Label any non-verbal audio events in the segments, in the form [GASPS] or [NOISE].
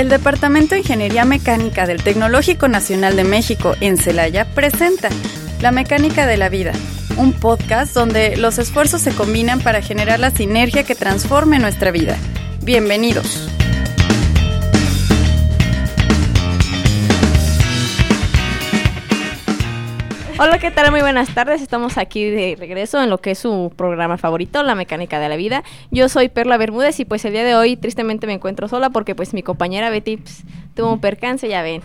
El Departamento de Ingeniería Mecánica del Tecnológico Nacional de México en Celaya presenta La Mecánica de la Vida, un podcast donde los esfuerzos se combinan para generar la sinergia que transforme nuestra vida. Bienvenidos. Hola, ¿qué tal? Muy buenas tardes. Estamos aquí de regreso en lo que es su programa favorito, La Mecánica de la Vida. Yo soy Perla Bermúdez y pues el día de hoy tristemente me encuentro sola porque pues mi compañera Betty pues, tuvo un percance, ya ven.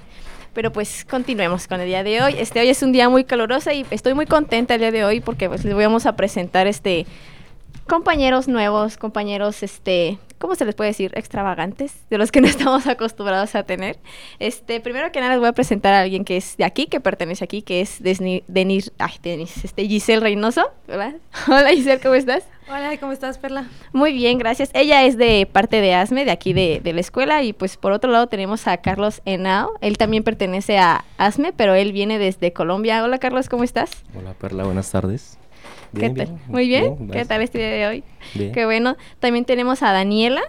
Pero pues continuemos con el día de hoy. Este hoy es un día muy caluroso y estoy muy contenta el día de hoy porque pues les vamos a presentar este compañeros nuevos, compañeros este ¿cómo se les puede decir? Extravagantes, de los que no [LAUGHS] estamos acostumbrados a tener. Este, primero que nada les voy a presentar a alguien que es de aquí, que pertenece aquí, que es Denis, ay, Denis, este, Giselle Reynoso. Hola. [LAUGHS] Hola Giselle, ¿cómo estás? Hola, ¿cómo estás, Perla? Muy bien, gracias. Ella es de parte de ASME, de aquí de, de la escuela, y pues por otro lado tenemos a Carlos Henao. Él también pertenece a ASME, pero él viene desde Colombia. Hola Carlos, ¿cómo estás? Hola Perla, buenas tardes. ¿Qué tal? Muy bien. ¿Qué tal este día de hoy? Qué bueno. También tenemos a Daniela,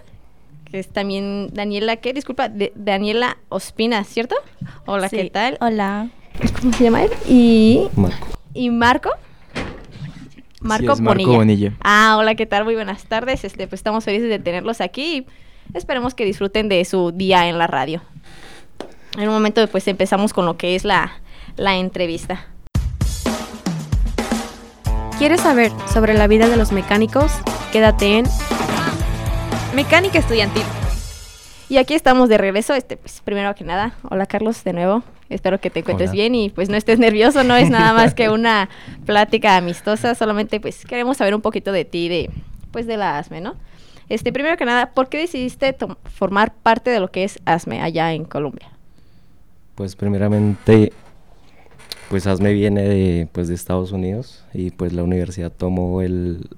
que es también Daniela, ¿qué? Disculpa, Daniela Ospina, ¿cierto? Hola, ¿qué tal? Hola. ¿Cómo se llama él? Y Marco. ¿Y Marco? Marco, sí, Marco Bonilla. Ah, hola, ¿qué tal? Muy buenas tardes. Este, pues estamos felices de tenerlos aquí. Esperemos que disfruten de su día en la radio. En un momento, pues empezamos con lo que es la, la entrevista. ¿Quieres saber sobre la vida de los mecánicos? Quédate en Mecánica Estudiantil. Y aquí estamos de regreso. Este, pues, primero que nada, hola Carlos, de nuevo. Espero que te encuentres bien y pues no estés nervioso, no es nada más que [LAUGHS] una plática amistosa, solamente pues queremos saber un poquito de ti, de pues de la ASME, ¿no? Este, primero que nada, ¿por qué decidiste formar parte de lo que es ASME allá en Colombia? Pues primeramente pues ASME viene de, pues, de Estados Unidos y pues la universidad tomó el,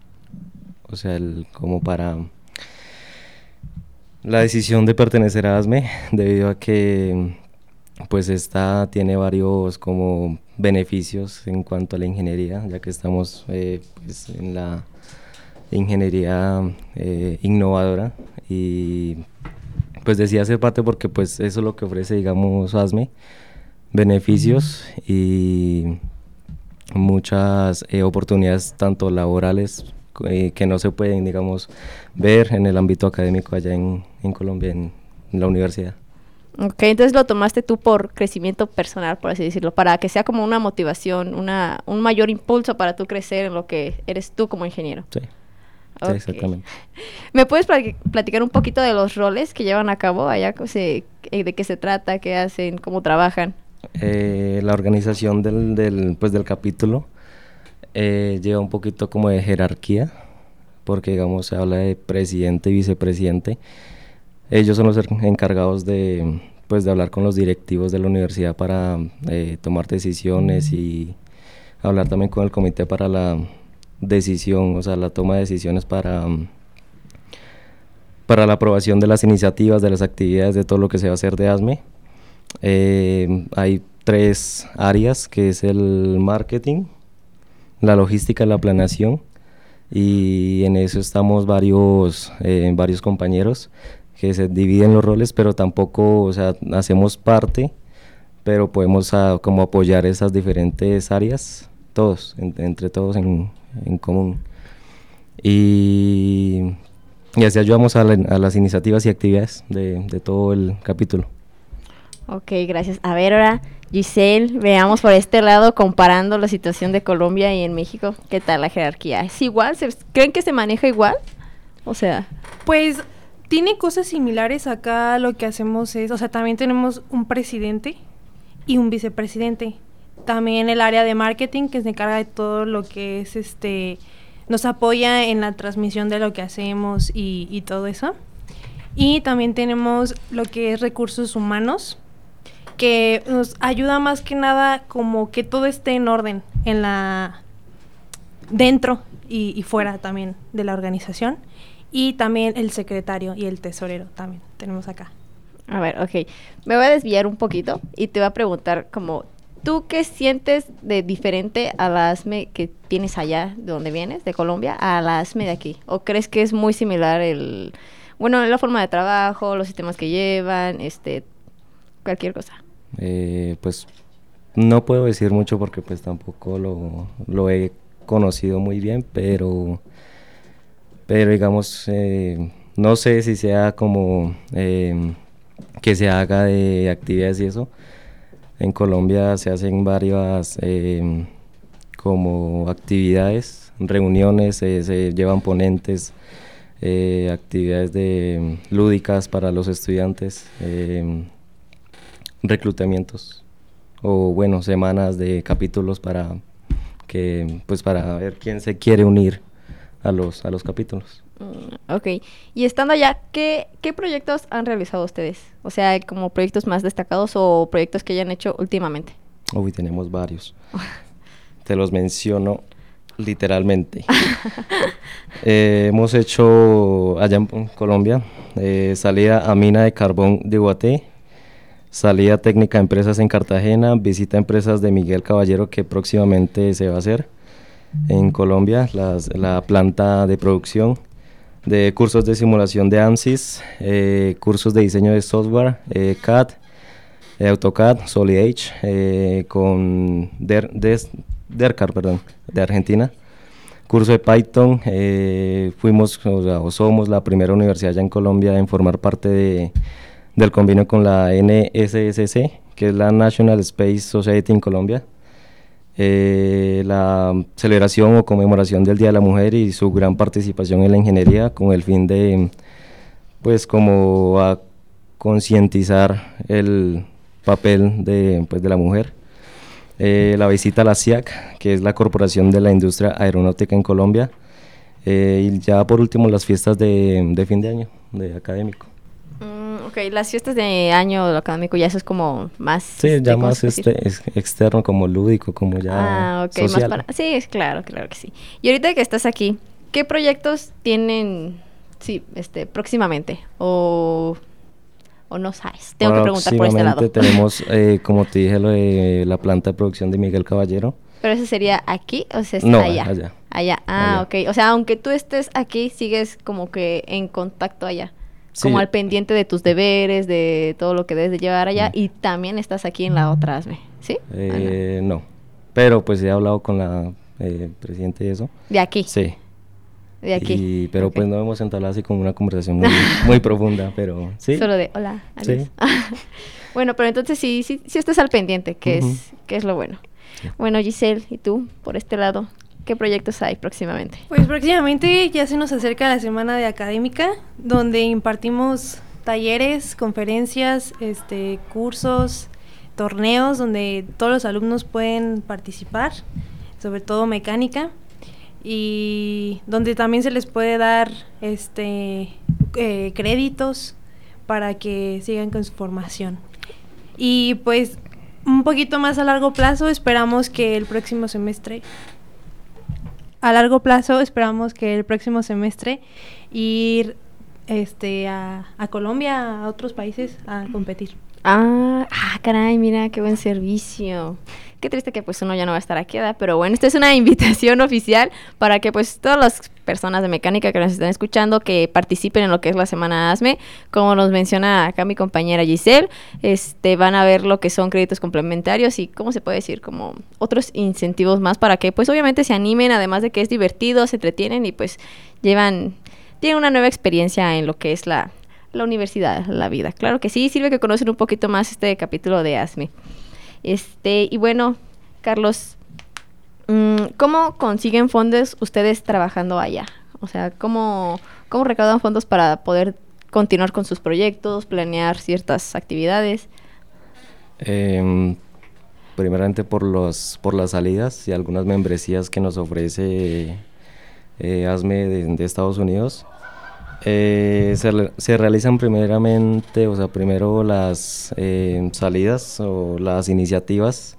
o sea, el, como para la decisión de pertenecer a ASME debido a que pues esta tiene varios como beneficios en cuanto a la ingeniería, ya que estamos eh, pues, en la ingeniería eh, innovadora. Y pues decía ser parte porque pues eso es lo que ofrece digamos ASME beneficios y muchas eh, oportunidades tanto laborales eh, que no se pueden, digamos, ver en el ámbito académico allá en, Colombia, en, la universidad. Ok, entonces lo tomaste tú por crecimiento personal, por así decirlo, para que sea como una motivación, una, un mayor impulso para tú crecer en lo que eres tú como ingeniero. Sí. Sí, exactamente. [LAUGHS] ¿Me puedes platicar un poquito de los roles que llevan a cabo allá? Eh, ¿De qué se trata? ¿Qué hacen? ¿Cómo trabajan? Eh, la organización del, del, pues, del capítulo eh, lleva un poquito como de jerarquía, porque digamos se habla de presidente y vicepresidente. Ellos son los encargados de, pues, de hablar con los directivos de la universidad para eh, tomar decisiones y hablar también con el comité para la decisión, o sea, la toma de decisiones para, para la aprobación de las iniciativas, de las actividades, de todo lo que se va a hacer de ASME. Eh, hay tres áreas, que es el marketing, la logística la planeación. Y en eso estamos varios, eh, varios compañeros que se dividen los roles, pero tampoco, o sea, hacemos parte, pero podemos ah, como apoyar esas diferentes áreas, todos, entre todos en, en común. Y, y, así ayudamos a, a, las iniciativas y actividades de, de todo el capítulo. Ok, gracias. A ver, ahora, Giselle, veamos por este lado, comparando la situación de Colombia y en México, ¿qué tal la jerarquía? ¿Es igual? ¿Creen que se maneja igual? O sea... Pues tiene cosas similares acá, lo que hacemos es, o sea, también tenemos un presidente y un vicepresidente. También el área de marketing que se encarga de todo lo que es este nos apoya en la transmisión de lo que hacemos y, y todo eso. Y también tenemos lo que es recursos humanos, que nos ayuda más que nada como que todo esté en orden en la dentro y, fuera también de la organización y también el secretario y el tesorero también tenemos acá. A ver, ok. Me voy a desviar un poquito y te voy a preguntar como, ¿tú qué sientes de diferente a la ASME que tienes allá, de donde vienes, de Colombia, a la ASME de aquí? ¿O crees que es muy similar el, bueno, la forma de trabajo, los sistemas que llevan, este, cualquier cosa. Eh, pues no puedo decir mucho porque pues tampoco lo, lo he conocido muy bien, pero, pero digamos, eh, no sé si sea como eh, que se haga de actividades y eso. En Colombia se hacen varias como actividades, reuniones, se llevan ponentes, actividades de lúdicas para los estudiantes, reclutamientos o bueno, semanas de capítulos para que pues para ver quién se quiere unir a los a los capítulos. Mm, ok, y estando allá, ¿qué, ¿qué proyectos han realizado ustedes? O sea, como proyectos más destacados o proyectos que hayan hecho últimamente. Uy, tenemos varios. [LAUGHS] Te los menciono literalmente. [LAUGHS] Eh, hemos hecho allá en Colombia eh, salida a mina de carbón de Guaté, salida técnica a empresas en Cartagena, visita a empresas de Miguel Caballero que próximamente se va a hacer en Colombia, la planta de producción de cursos de simulación de ANSYS, eh, cursos de diseño de software, eh, CAD, eh, AutoCAD, SolidH, con Der, DERCAR, perdón, de Argentina. Curso de Python, fuimos o, somos la primera universidad ya en Colombia en formar parte de del convenio con la NSSC, que es la National Space Society en Colombia. Eh, la celebración o conmemoración del Día de la Mujer y su gran participación en la ingeniería con el fin de, pues, como a concientizar el papel de, pues, de la mujer. Eh, la visita a la CIAC, que es la Corporación de la Industria Aeronáutica en Colombia. Eh, y ya por último las fiestas de, de fin de año, de académico. Ok, las fiestas de año académico ya eso es como más... Sí, ya más este, externo, como lúdico, como ya Ah, ok, más para... Sí, claro, claro que sí. Y ahorita que estás aquí, ¿qué proyectos tienen, sí, este, próximamente? O... ¿O no sabes? Tengo que preguntar por este lado. [LAUGHS] tenemos, eh, como te dije, lo de la planta de producción de Miguel Caballero. ¿Pero ese sería aquí o se está allá? allá. Allá, ah, ok. O sea, aunque tú estés aquí, sigues como que en contacto allá como al pendiente de tus deberes, de todo lo que debes de llevar allá, y también estás aquí en la otra ASME, ¿sí? Eh, no, pero pues he hablado con la eh, presidenta y eso. ¿De aquí? Sí. De aquí. pero pues no hemos entablado así como una conversación muy, [LAUGHS] profunda, pero sí. Solo de hola, Sí. [LAUGHS] bueno, pero entonces sí, sí, sí estás al pendiente, que, es, que es lo bueno. Bueno, Giselle, ¿y tú, por este lado? ¿Qué proyectos hay próximamente? Pues próximamente ya se nos acerca la semana de académica, donde impartimos talleres, conferencias, este, cursos, torneos, donde todos los alumnos pueden participar, sobre todo mecánica, y donde también se les puede dar este, eh, créditos para que sigan con su formación. Y pues un poquito más a largo plazo esperamos que el próximo semestre a largo plazo esperamos que el próximo semestre ir este a, a Colombia, a otros países a competir. Ah, ah, caray, mira, qué buen servicio. Qué triste que pues uno ya no va a estar aquí, ¿verdad? Pero bueno, esta es una [LAUGHS] invitación oficial para que pues todas las personas de mecánica que nos están escuchando que participen en lo que es la semana ASME, como nos menciona acá mi compañera Giselle, este van a ver lo que son créditos complementarios y cómo se puede decir como otros incentivos más para que pues obviamente se animen, además de que es divertido, se entretienen y pues llevan tienen una nueva experiencia en lo que es la la universidad, la vida. Claro que sí, sirve que conocen un poquito más este capítulo de ASME. Este, y bueno, Carlos, mm, ¿cómo consiguen fondos ustedes trabajando allá? O sea, ¿cómo, cómo recaudan fondos para poder continuar con sus proyectos, planear ciertas actividades? Eh, primeramente por los por las salidas y algunas membresías que nos ofrece eh, ASME de Estados Unidos. Eh, se, realizan primeramente, o sea, primero las eh, salidas o las iniciativas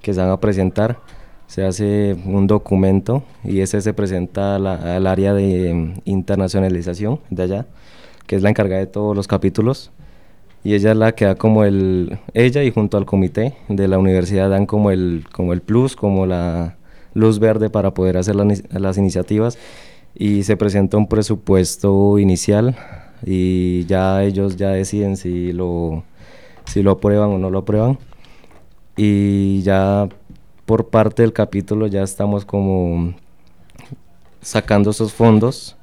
que se van a presentar. Se hace un documento y ese se presenta al área de em, internacionalización de allá, que es la encargada de todos los capítulos. Y ella es la que da como el, ella y junto al comité de la universidad dan como el, como el plus, como la luz verde para poder hacer las iniciativas. Y se presenta un presupuesto inicial y ya ellos ya deciden si lo, si lo aprueban o no lo aprueban. Y ya por parte del capítulo ya estamos como sacando esos fondos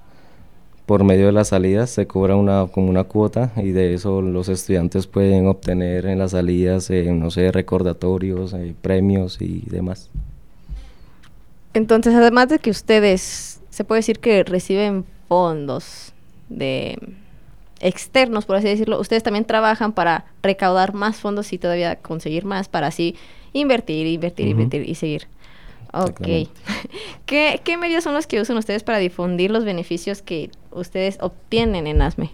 por medio de las salidas. Se cobra una como una cuota y de eso los estudiantes pueden obtener en las salidas eh, no sé recordatorios eh, premios y demás entonces además de que ustedes se puede decir que reciben fondos de externos por así decirlo ustedes también trabajan para recaudar más fondos y todavía conseguir más para así invertir invertir invertir y seguir. Ok. [LAUGHS] ¿Qué, ¿Qué, medios son los que usan ustedes para difundir los beneficios que ustedes obtienen en ASME?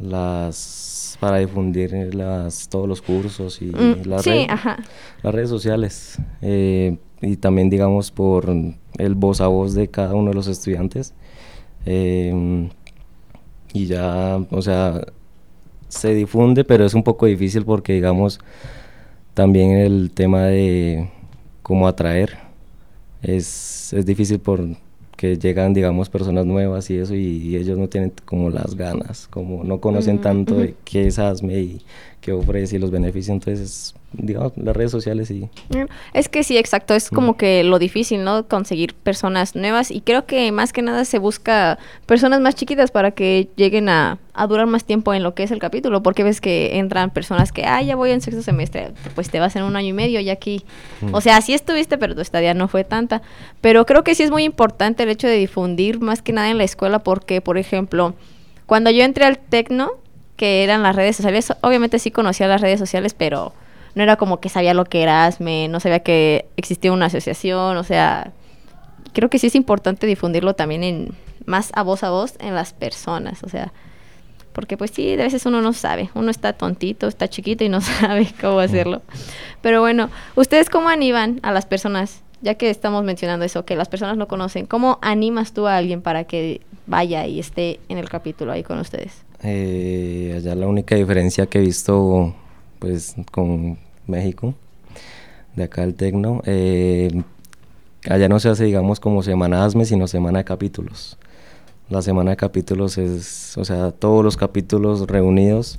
Las para difundir las todos los cursos y mm, las, redes, las redes sociales. Eh, y también digamos por el voz a voz de cada uno de los estudiantes. Em, y ya o sea se difunde pero es un poco difícil porque digamos también el tema de cómo atraer es, es difícil porque llegan, digamos, personas nuevas y eso, y, ellos no tienen como las ganas, como no conocen mm, tanto de qué es ASME y qué ofrece y los beneficios, entonces digamos, las redes sociales y... Es que sí, exacto, es como que lo difícil, ¿no? Conseguir personas nuevas y creo que más que nada se busca personas más chiquitas para que lleguen a, durar más tiempo en lo que es el capítulo, porque ves que entran personas que, ah, ya voy en sexto semestre, pues te vas en un año y medio y aquí, o sea, sí estuviste, pero tu estadía no fue tanta, pero creo que sí es muy importante el hecho de difundir más que nada en la escuela, porque, por ejemplo, cuando yo entré al Tecno, que eran las redes sociales, obviamente sí conocía las redes sociales, pero no era como que sabía lo que era ASME, no sabía que existía una asociación, o sea, creo que sí es importante difundirlo también en más a voz a voz en las personas, o sea, porque pues sí, de veces uno no sabe, uno está tontito, está chiquito y no [LAUGHS] sabe cómo hacerlo. Pero bueno, ¿ustedes cómo animan a las personas? Ya que estamos mencionando eso, que las personas no conocen, ¿cómo animas tú a alguien para que vaya y esté en el capítulo ahí con ustedes? Eh, allá la única diferencia que he visto pues con México, de acá el Tecno. Eh, allá no se hace, digamos, como semana ASME, sino semana de capítulos. La semana de capítulos es, o sea, todos los capítulos reunidos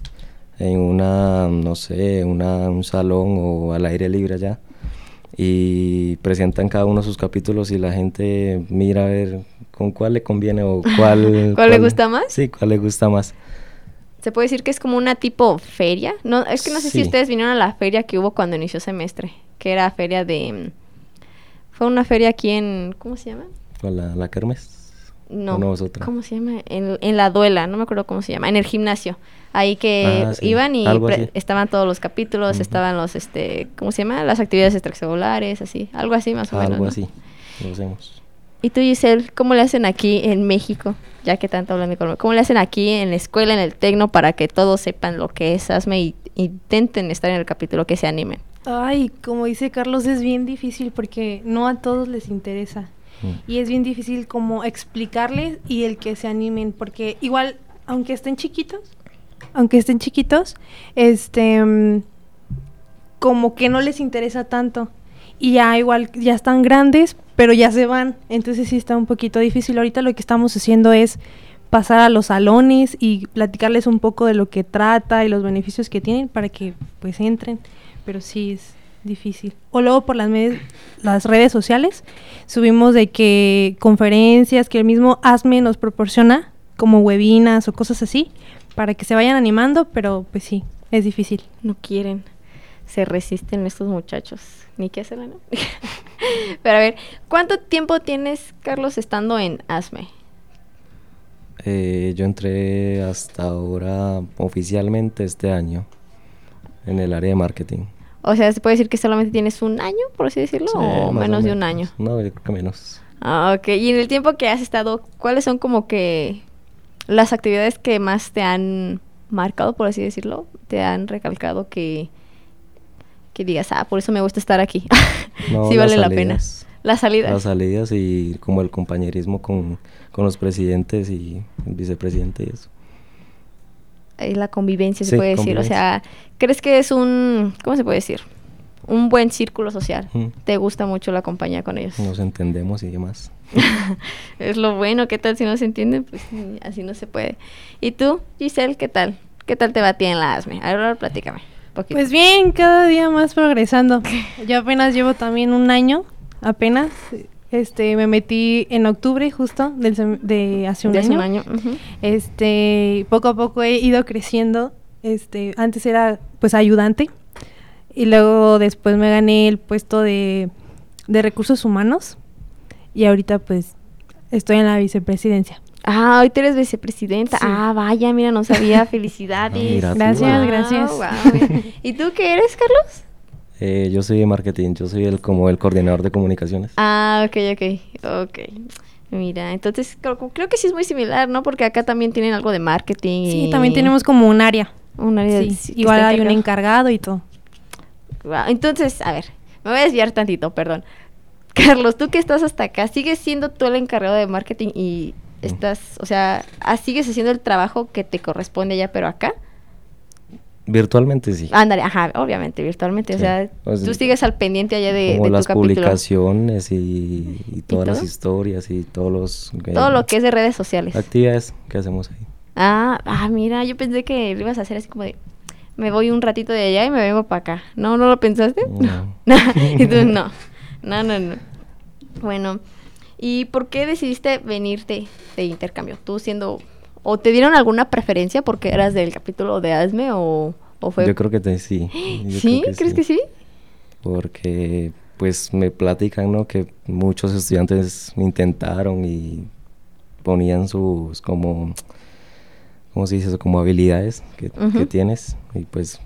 en una, no sé, una, un salón o al aire libre allá y presentan cada uno sus capítulos y la gente mira a ver con cuál le conviene o cuál... [LAUGHS] ¿Cuál, le gusta más? Sí, cuál le gusta más se puede decir que es como una tipo feria. No, es que no sé si ustedes vinieron a la feria que hubo cuando inició semestre, que era feria de fue una feria aquí en ¿cómo se llama? La, la Kermes. No, ¿cómo se llama? En, en, la duela, no me acuerdo cómo se llama, en el gimnasio. Ahí que ah, iban y estaban todos los capítulos, estaban los, este, ¿cómo se llama? Las actividades extracelulares, así, algo así más o menos. Algo así, lo hacemos. ¿Y tú, Giselle, cómo le hacen aquí en México? Ya que tanto hablan de Colombia. ¿Cómo le hacen aquí en la escuela, en el Tecno, para que todos sepan lo que es ASME y intenten estar en el capítulo, que se animen? Ay, como dice Carlos, es bien difícil porque no a todos les interesa. Mm. Y es bien difícil como explicarles y el que se animen, porque igual, aunque estén chiquitos, aunque estén chiquitos, este, mm, como que no les interesa tanto y ya igual ya están grandes, pero ya se van, entonces sí está un poquito difícil. Ahorita lo que estamos haciendo es pasar a los salones y platicarles un poco de lo que trata y los beneficios que tienen para que pues entren, pero sí es difícil. O luego por las, las redes sociales subimos de que conferencias que el mismo ASME nos proporciona, como webinas o cosas así, para que se vayan animando, pero pues sí, es difícil. No quieren, se resisten estos muchachos ni qué hacerla, ¿no? [LAUGHS] Pero a ver, ¿cuánto tiempo tienes, Carlos, estando en ASME? Eh, yo entré hasta ahora oficialmente este año en el área de marketing. O sea, ¿se puede decir que solamente tienes un año, por así decirlo, o menos de un año? No, yo creo que menos. Ah, ok. Y en el tiempo que has estado, ¿cuáles son como que las actividades que más te han marcado, por así decirlo? ¿Te han recalcado que que digas, ah, por eso me gusta estar aquí. [LAUGHS] sí vale la pena. Las salidas. Las salidas y como el compañerismo con, los presidentes y el vicepresidente y eso. Es la convivencia, se puede decir. O sea, ¿crees que es un, ¿cómo se puede decir? Un buen círculo social. ¿Te gusta mucho la compañía con ellos? Nos entendemos y demás. [LAUGHS] es lo bueno, ¿qué tal si no se entiende? Pues así no se puede. ¿Y tú, Giselle, qué tal? ¿Qué tal te va a ti en la ASME? Ahora platícame. Pues bien, cada día más progresando. [LAUGHS] Yo apenas llevo también un año, apenas. Este, me metí en octubre justo del de hace un año. un año. Este, poco a poco he ido creciendo. Este, antes era pues ayudante y luego después me gané el puesto de, de recursos humanos y ahorita pues estoy en la vicepresidencia. Ah, hoy tú eres vicepresidenta. Ah, vaya, mira, no sabía. [LAUGHS] Felicidades. gracias, gracias. [LAUGHS] ¿Y tú qué eres, Carlos? Eh, yo soy de marketing, yo soy el como el coordinador de comunicaciones. Ah, ok, ok, ok. Mira, entonces creo, que sí es muy similar, ¿no? Porque acá también tienen algo de marketing. Sí, también tenemos como un área. Un área. Sí, igual hay un encargado y todo. Entonces, a ver, me voy a desviar tantito, perdón. Carlos, tú que estás hasta acá, ¿sigues siendo tú el encargado de marketing y estás, o sea, ah, sigues haciendo el trabajo que te corresponde allá, pero acá? Virtualmente sí. Ándale, ajá, obviamente, virtualmente. O sea, tú sigues al pendiente allá de, como las publicaciones y, todas las historias y todos los... Todo lo que es de redes sociales. Actividades que hacemos ahí. Ah, ah, mira, yo pensé que lo ibas a hacer así como de... Me voy un ratito de allá y me vengo para acá. ¿No? ¿No lo pensaste? No. [LAUGHS] y [LAUGHS] [LAUGHS] tú, no. No, no, no. Bueno, ¿y por qué decidiste venirte de intercambio? Tú siendo ¿O te dieron alguna preferencia porque eras del capítulo de ASME o, fue...? Yo creo que sí. [GASPS] ¿Sí? ¿Crees que sí? Porque pues me platican, ¿no? Que muchos estudiantes intentaron y ponían sus como... ¿Cómo se dice eso? Como habilidades que, tienes. Y pues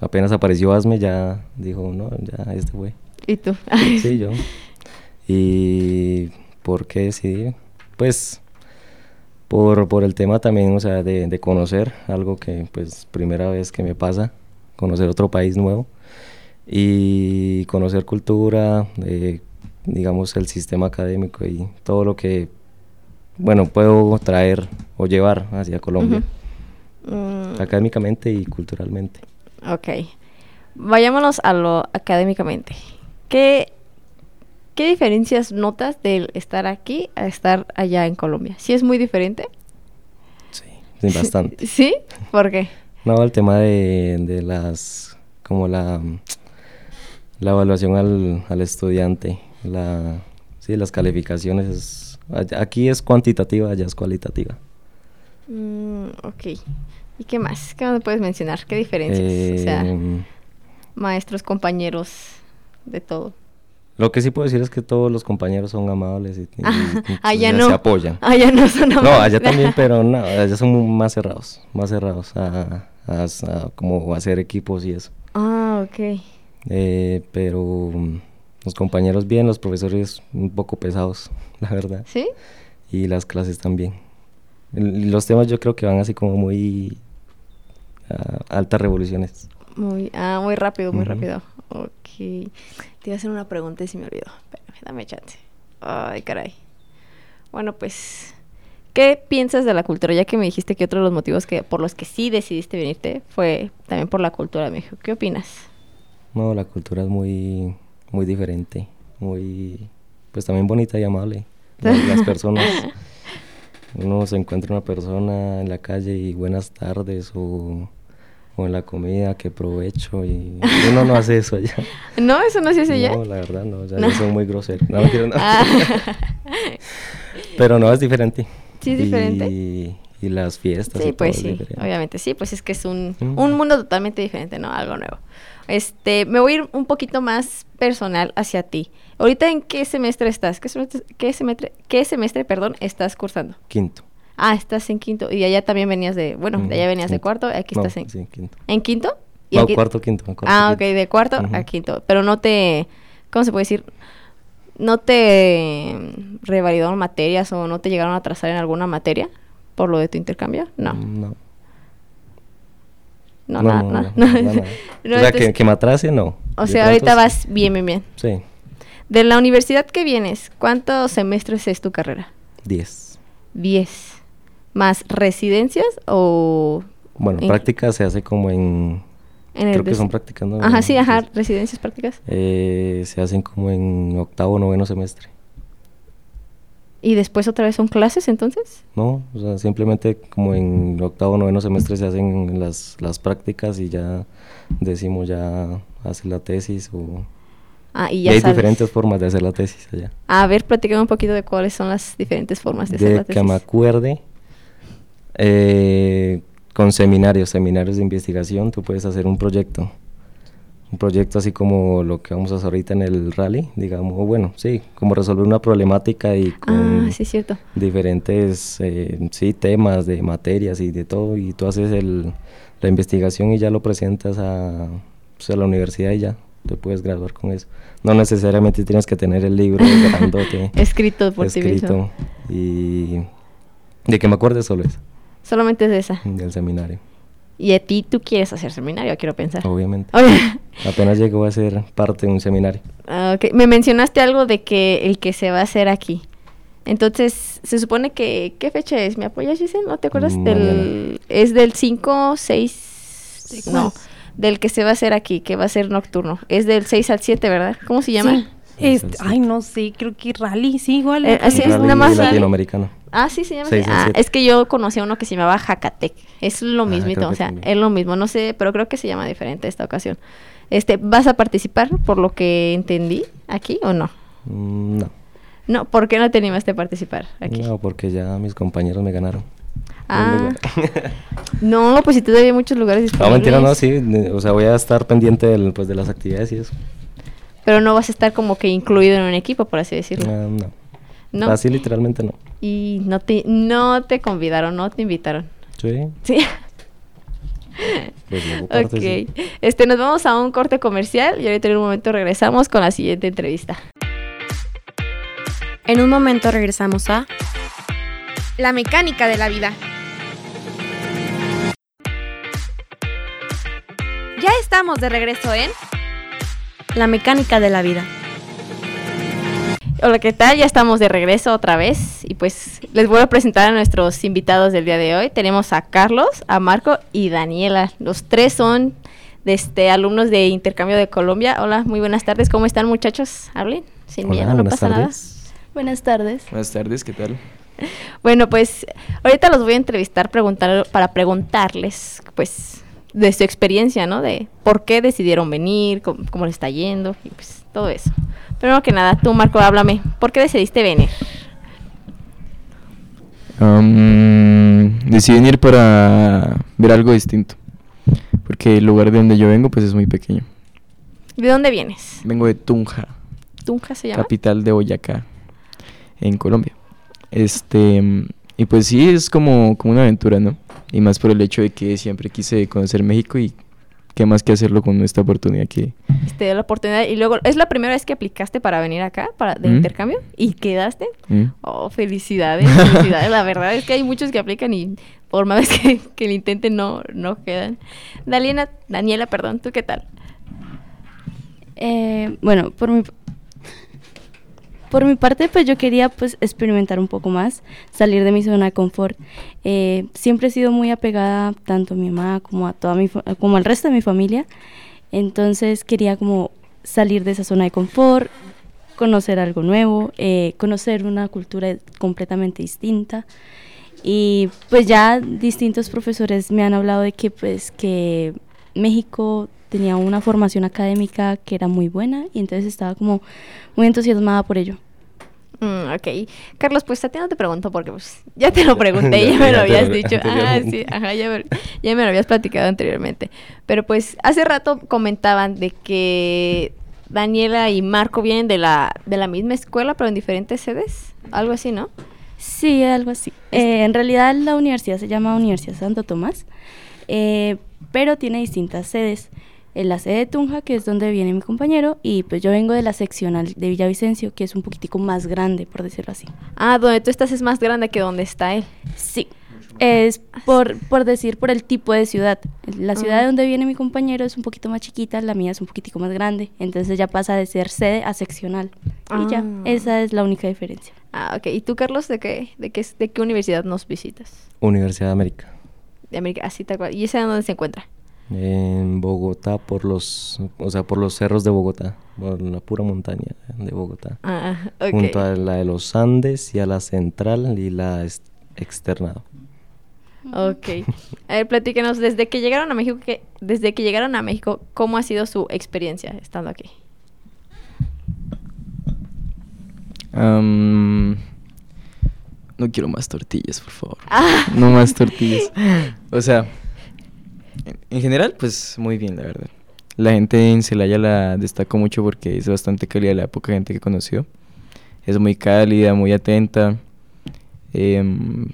apenas apareció ASME ya dijo, no, ya este fue. ¿Y tú? sí, yo. [LAUGHS] ¿Y por qué decidí? Pues por, por el tema también, o sea, de, de, conocer algo que, pues, primera vez que me pasa, conocer otro país nuevo y conocer cultura, eh, digamos, el sistema académico y todo lo que, bueno, puedo traer o llevar hacia Colombia, mm. académicamente y culturalmente. Ok, vayámonos a lo académicamente. ¿Qué ¿Qué diferencias notas del estar aquí a estar allá en Colombia? ¿Sí es muy diferente? Sí, bastante. [LAUGHS] ¿Sí? ¿Por qué? No, el tema de, las, como la, la evaluación al, al estudiante, la, sí, las calificaciones, aquí es cuantitativa, allá es cualitativa. Mm, ok. ¿Y qué más? ¿Qué me puedes mencionar? ¿Qué diferencias? o sea, em, maestros, compañeros, de todo. Lo que sí puedo decir es que todos los compañeros son amables y, [LAUGHS] allá no. se apoyan. [LAUGHS] Allá no son amables. No, allá también, [LAUGHS] pero no, allá son más cerrados, más cerrados a, a, como hacer equipos y eso. Ah, ok. Eh, pero mm, los compañeros bien, los profesores un poco pesados, la verdad. ¿Sí? Y las clases también. los temas yo creo que van así como muy altas revoluciones. Muy, ah, muy rápido, muy rápido. Ok. Te iba a hacer una pregunta y se me olvidó. dame chance. Ay, caray. Bueno, pues, ¿qué piensas de la cultura? Ya que me dijiste que otro de los motivos que por los que sí decidiste venirte fue también por la cultura de México. ¿Qué opinas? No, la cultura es muy, muy diferente. Muy, pues también bonita y amable. Las personas. [LAUGHS] Uno se encuentra una persona en la calle y buenas tardes o con la comida, que provecho y uno no hace eso allá. [LAUGHS] No, eso no se hace allá. No, la verdad no, ya no. son muy groseros. No, quiero nada. Ah. [LAUGHS] Pero no es diferente. Sí, es diferente. Y, las fiestas. Sí, pues sí, obviamente sí, pues es que es un, un mundo totalmente diferente, ¿no? Algo nuevo. Este, me voy a ir un poquito más personal hacia ti. Ahorita en qué semestre estás? ¿Qué semestre, qué semestre, qué semestre perdón, estás cursando? Quinto. Ah, estás en quinto. Y allá también venías de, bueno, de allá venías de cuarto, aquí estás en... Sí, quinto. ¿En quinto? ¿Y no, cuarto, quinto, ah, ok, de cuarto a quinto. Pero no te, ¿cómo se puede decir? ¿No te revalidaron materias o no te llegaron a atrasar en alguna materia por lo de tu intercambio? No. Mm, no. No, nada, [LAUGHS] nada. o sea, que, que, me atrase, no. O sea, ahorita vas bien, bien, bien. Sí. De la universidad que vienes, ¿cuántos semestres es tu carrera? Diez. Diez más residencias o... Bueno, prácticas se hace como en... creo que son prácticas, ¿no? Ajá, sí, ajá, residencias prácticas. Eh, se hacen como en octavo, noveno semestre. ¿Y después otra vez son clases entonces? No, o sea, simplemente como en octavo o noveno semestre se hacen las, las prácticas y ya decimos ya hace la tesis o... Ah, y ya hay diferentes formas de hacer la tesis allá. A ver, platícame un poquito de cuáles son las diferentes formas de, hacer la tesis. que me acuerde, eh, con seminarios, seminarios de investigación, tú puedes hacer un proyecto un proyecto así como lo que vamos a hacer ahorita en el rally, digamos, bueno, sí, como resolver una problemática y con ah, sí, cierto. diferentes eh, sí, temas de materias y de todo, y tú haces el, la investigación y ya lo presentas a, pues, a la universidad y ya te puedes graduar con eso. No necesariamente tienes que tener el libro [LAUGHS] grandote. escrito por escrito, Y de que me acuerdes solo eso. Solamente es esa. Del seminario. Y a ti tú quieres hacer seminario, quiero pensar. Obviamente. [LAUGHS] Apenas llego a ser parte de un seminario. Ah, okay. Me mencionaste algo de que el que se va a hacer aquí. Entonces, se supone que... ¿Qué fecha es? ¿Me apoyas, Giselle? ¿No te acuerdas? Del, es del 5, 6... No, del que se va a hacer aquí, que va a ser nocturno. Es del 6 al 7, ¿verdad? ¿Cómo se llama? Este, ay, no sé, creo que rally, sí, igual. Eh, así es, nada más. latinoamericano. Ah, sí, se llama Ah, es que yo conocí a uno que se llamaba Jacatec. Es lo ah, mismito, o sea, es lo mismo. No sé, pero creo que se llama diferente esta ocasión. Este, ¿Vas a participar por lo que entendí aquí o no? Mm, no. No, ¿por qué no te animaste a participar aquí? No, porque ya mis compañeros me ganaron. Ah. [LAUGHS] no, pues si todavía hay muchos lugares disponibles. No, mentira, no, sí. O sea, voy a estar pendiente del, pues, de las actividades y eso. Pero no vas a estar como que incluido en un equipo, por así decirlo. Ah, no. no. Así literalmente no. Y no te, no te convidaron, no te invitaron. Sí. Sí. Pues [LAUGHS] ok. Este, nos vamos a un corte comercial y ahorita en un momento regresamos con la siguiente entrevista. En un momento regresamos a La mecánica de la vida. Ya estamos de regreso en La mecánica de la vida. Hola, ¿qué tal? Ya estamos de regreso otra vez y pues les voy a presentar a nuestros invitados del día de hoy. Tenemos a Carlos, a Marco y Daniela. Los tres son de este, alumnos de intercambio de Colombia. Hola, muy buenas tardes. ¿Cómo están muchachos? Hablen, sin miedo, no pasa nada. Buenas tardes. Buenas tardes, ¿qué tal? Bueno, pues ahorita los voy a entrevistar preguntar, para preguntarles, pues, de su experiencia, ¿no? De por qué decidieron venir, cómo, cómo les está yendo y pues todo eso. Primero que nada, tú, Marco, háblame. ¿Por qué decidiste venir? decidí venir para ver algo distinto. Porque el lugar de donde yo vengo, pues es muy pequeño. ¿De dónde vienes? Vengo de Tunja. ¿Tunja se llama? Capital de Boyacá, en Colombia. Este, y pues sí, es como, como una aventura, ¿no? Y más por el hecho de que siempre quise conocer México y qué más que hacerlo con esta oportunidad que... Te dio la oportunidad y luego, ¿es la primera vez que aplicaste para venir acá, para de ¿Mm? intercambio? ¿Y quedaste? ¿Mm? Oh, felicidades, felicidades. la verdad es que hay muchos que aplican y por más vez [LAUGHS] que, que lo intenten no, no quedan. Daliena, Daniela, perdón, ¿tú qué tal? Eh, bueno, por mi, por mi parte, pues yo quería pues experimentar un poco más, salir de mi zona de confort. Eh, siempre he sido muy apegada tanto a mi mamá como a toda mi como al resto de mi familia. Entonces quería como salir de esa zona de confort, conocer algo nuevo, eh, conocer una cultura completamente distinta. Y pues ya distintos profesores me han hablado de que pues que México tenía una formación académica que era muy buena y entonces estaba como muy entusiasmada por ello. Mm, ok. Carlos, pues a ti no te pregunto porque pues, ya te lo [LAUGHS] pregunté, ya me lo habías dicho. Ah, sí, ajá, ya me, ya me lo habías platicado anteriormente. Pero pues hace rato comentaban de que Daniela y Marco vienen de la, de la misma escuela, pero en diferentes sedes. Algo así, ¿no? Sí, algo así. Eh, en realidad la universidad se llama Universidad Santo Tomás, eh, pero tiene distintas sedes en la sede de Tunja, que es donde viene mi compañero, y pues yo vengo de la seccional de Villavicencio, que es un poquitico más grande, por decirlo así. Ah, donde tú estás es más grande que donde está él. Sí. Es por, por decir por el tipo de ciudad. La ciudad de donde viene mi compañero es un poquito más chiquita, la mía es un poquitico más grande. Entonces ya pasa de ser sede a seccional. Y ya, ah. esa es la única diferencia. Ah, ok. ¿Y tú, Carlos, de qué, de qué, de qué universidad nos visitas? Universidad de América. De América, así tal cual. ¿Y esa dónde se encuentra? En Bogotá, por los, o sea, por los cerros de Bogotá, por la pura montaña de Bogotá. Ah. Junto a la de los Andes y a la central y la ex- externado. Ok. A ver, platíquenos, desde que llegaron a México, que, desde que llegaron a México, ¿cómo ha sido su experiencia estando aquí? No quiero más tortillas, por favor. Ah. No más tortillas. O sea, en- en general, pues muy bien, la verdad. La gente en Celaya la destaco mucho porque es bastante cálida la poca gente que conoció. Es muy cálida, muy atenta. em,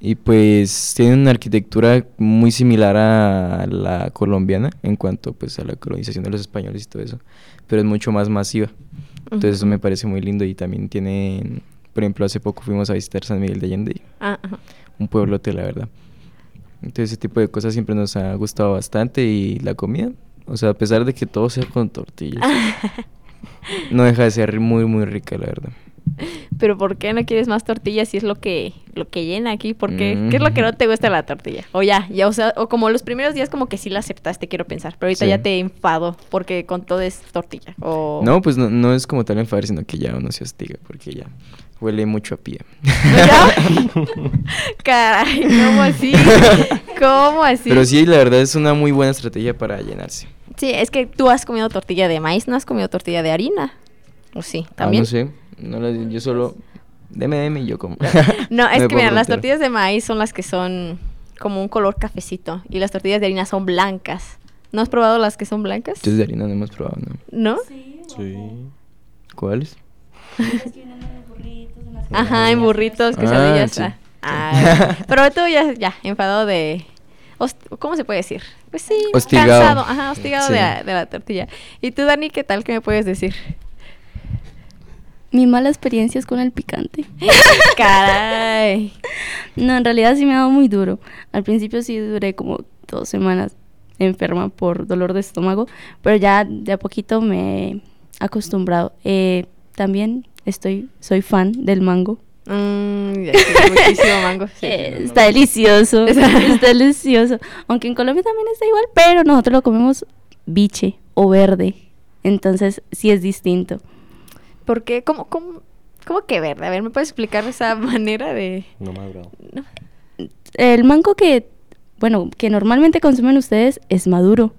y pues tiene una arquitectura muy similar a la colombiana en cuanto pues a la colonización de los españoles y todo eso, pero es mucho más masiva. Entonces eso Ujú. me parece muy lindo y también tienen, por ejemplo, hace poco fuimos a visitar San Miguel de Allende, y Ah, ajá. un pueblote, la verdad. Entonces ese tipo de cosas siempre nos ha gustado bastante y la comida, o sea, a pesar de que todo sea con tortillas, [LAUGHS] no deja de ser muy, muy rica, la verdad. [LAUGHS] Pero ¿por qué no quieres más tortillas si es lo que lo que llena aquí? ¿Por qué? ¿Qué es lo que no te gusta de la tortilla? O ya, ya, o sea, o como los primeros días como que sí la aceptaste, quiero pensar, pero ahorita Sí. ya te enfado porque con todo es tortilla. O No, pues no, no es como tal enfadar, sino que ya uno se hostiga porque ya huele mucho a pie. [LAUGHS] Caray, ¿cómo así? ¿Cómo así? Pero sí, la verdad es una muy buena estrategia para llenarse. Sí, es que tú has comido tortilla de maíz, no has comido tortilla de harina. ¿O sí? Ah, ¿También? no sé, no la- yo solo... Deme, deme y yo como. [LAUGHS] No, [LAUGHS] es que mira, las tortillas de maíz son las que son como un color cafecito y las tortillas de harina son blancas. ¿No has probado las que son blancas? De harina no hemos probado, ¿no? ¿No? Sí. ¿Cuáles? Ajá, en burritos, Ah, quesadillas. sí. ah. Ah, [LAUGHS] pero tú ya, ya, enfadado de... host- ¿Cómo se puede decir? Pues sí, Hostigado. cansado, ajá, hostigado Sí. de, la, de la tortilla. ¿Y tú, Dani, qué tal? ¿Qué me puedes decir? Mi mala experiencia es con el picante. [LAUGHS] Caray. [LAUGHS] No, en realidad sí me ha dado muy duro. Al principio sí duré como dos semanas enferma por dolor de estómago, pero ya de a poquito me he acostumbrado. Eh, también estoy, soy fan del mango. Mm, muchísimo mango. sí. [LAUGHS] Eh, está delicioso, está delicioso. Aunque en Colombia también está igual, pero nosotros lo comemos biche o verde. Entonces sí es distinto. ¿Por qué? ¿Cómo, cómo, cómo que verde? A ver, ¿me puedes explicar esa [LAUGHS] manera de...? No madurado. El mango que, bueno, que normalmente consumen ustedes es maduro.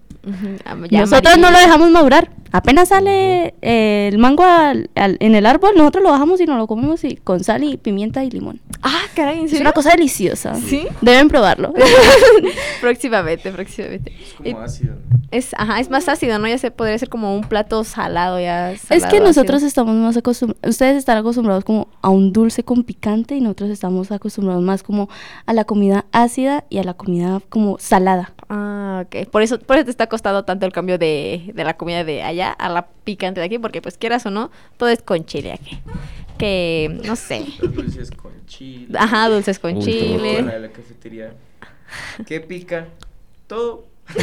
Ya nosotros no lo dejamos madurar. Apenas sale eh, el mango al- al- en el árbol, nosotros lo bajamos y nos lo comemos y, con sal y pimienta y limón. Ah, caray, ¿en Es una cosa deliciosa. ¿Sí? Deben probarlo. [LAUGHS] próximamente, próximamente. Y- ácido. Es, ajá, es más ácido, ¿no? Ya se podría ser como un plato salado ya. es salado, que nosotros estamos más acostumbrados, ustedes están acostumbrados como a un dulce con picante y nosotros estamos acostumbrados más como a la comida ácida y a la comida como salada. Ah, ok. Por eso, por eso te está costando tanto el cambio de, de la comida de allá a la picante de aquí, porque pues quieras o no, todo es con chile aquí. Que, no sé. Los dulces con chile. Ajá, dulces con Uy, chile. Coca-Cola de la cafetería. ¿Qué pica? Todo. [LAUGHS]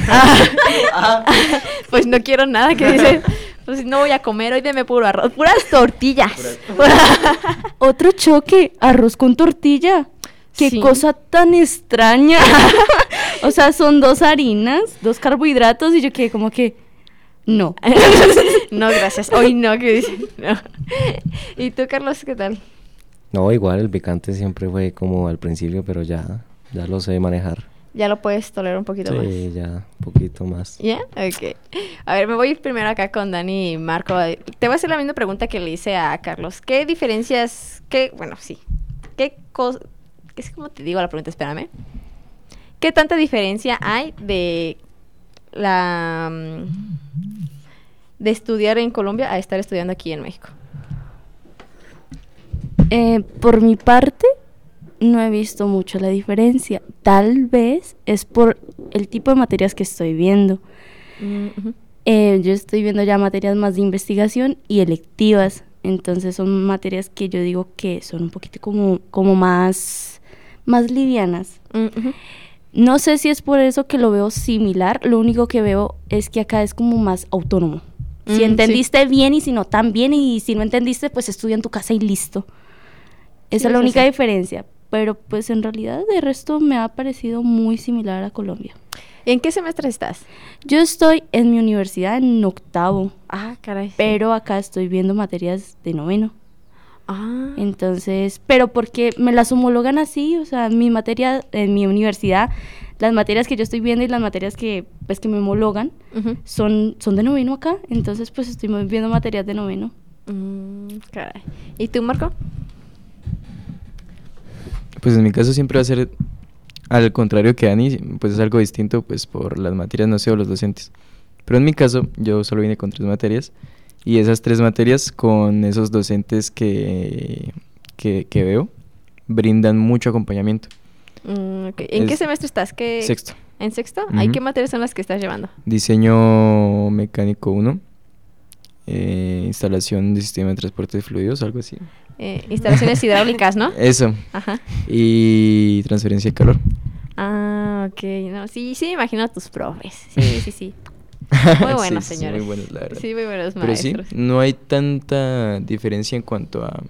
Pues no quiero nada que dices. Pues no voy a comer, hoy deme puro arroz. Puras tortillas. [LAUGHS] Otro choque, arroz con tortilla. Qué Sí. cosa tan extraña. [LAUGHS] o sea, son dos harinas, dos carbohidratos y yo quedé como que no. [LAUGHS] no, gracias. Hoy no, que dices. No. ¿Y tú, Carlos, qué tal? No, igual el picante siempre fue como al principio, pero ya, ya lo sé manejar. Ya lo puedes tolerar un poquito más. Sí, ya, un poquito más. ¿Ya? Ok. A ver, me voy a ir primero acá con Dani y Marco. Te voy a hacer la misma pregunta que le hice a Carlos. ¿Qué diferencias, qué, bueno, sí, qué cosa, es como te digo la pregunta, espérame. ¿Qué tanta diferencia hay de la, mm, de estudiar en Colombia a estar estudiando aquí en México? Eh, por mi parte, no he visto mucho la diferencia. Tal vez es por el tipo de materias que estoy viendo. Mm. Eh, yo estoy viendo ya materias más de investigación y electivas. Entonces son materias que yo digo que son un poquito como, como más, más livianas. Mm. No sé si es por eso que lo veo similar. Lo único que veo es que acá es como más autónomo. Mm, Si sí. entendiste bien y si no tan bien y si no entendiste, pues estudia en tu casa y listo. Esa Sí, es la única diferencia. Pero pues en realidad de resto me ha parecido muy similar a Colombia. ¿En qué semestre estás? Yo estoy en mi universidad en octavo, Ah, caray. pero acá estoy viendo materias de noveno. Ah. Entonces, pero porque me las homologan así, o sea, mi materia en mi universidad, las materias que yo estoy viendo y las materias que pues que me homologan son son de noveno acá, entonces pues estoy viendo materias de noveno. Mm, caray. ¿Y tú, Marco? Pues en mi caso siempre va a ser al contrario que Dani, pues es algo distinto pues por las materias, no sé, o los docentes. Pero en mi caso yo solo vine con tres materias y esas tres materias con esos docentes que, que, que veo brindan mucho acompañamiento. Mm. ¿En qué Es semestre estás? ¿Qué... Sexto. ¿En sexto? ¿Ay, Ujú. qué materias son las que estás llevando? Diseño mecánico 1, eh, instalación de sistema de transporte de fluidos, algo así. Eh, instalaciones [LAUGHS] hidráulicas, ¿no? Eso. Ajá. Y transferencia de calor. Ah, ok. No, sí, sí, me imagino a tus profes. Sí, [LAUGHS] sí, sí. [LAUGHS] Muy buenos, Sí, sí, señores. muy buenos, la verdad. Sí, muy buenos Pero sí, maestros. no hay tanta diferencia en cuanto a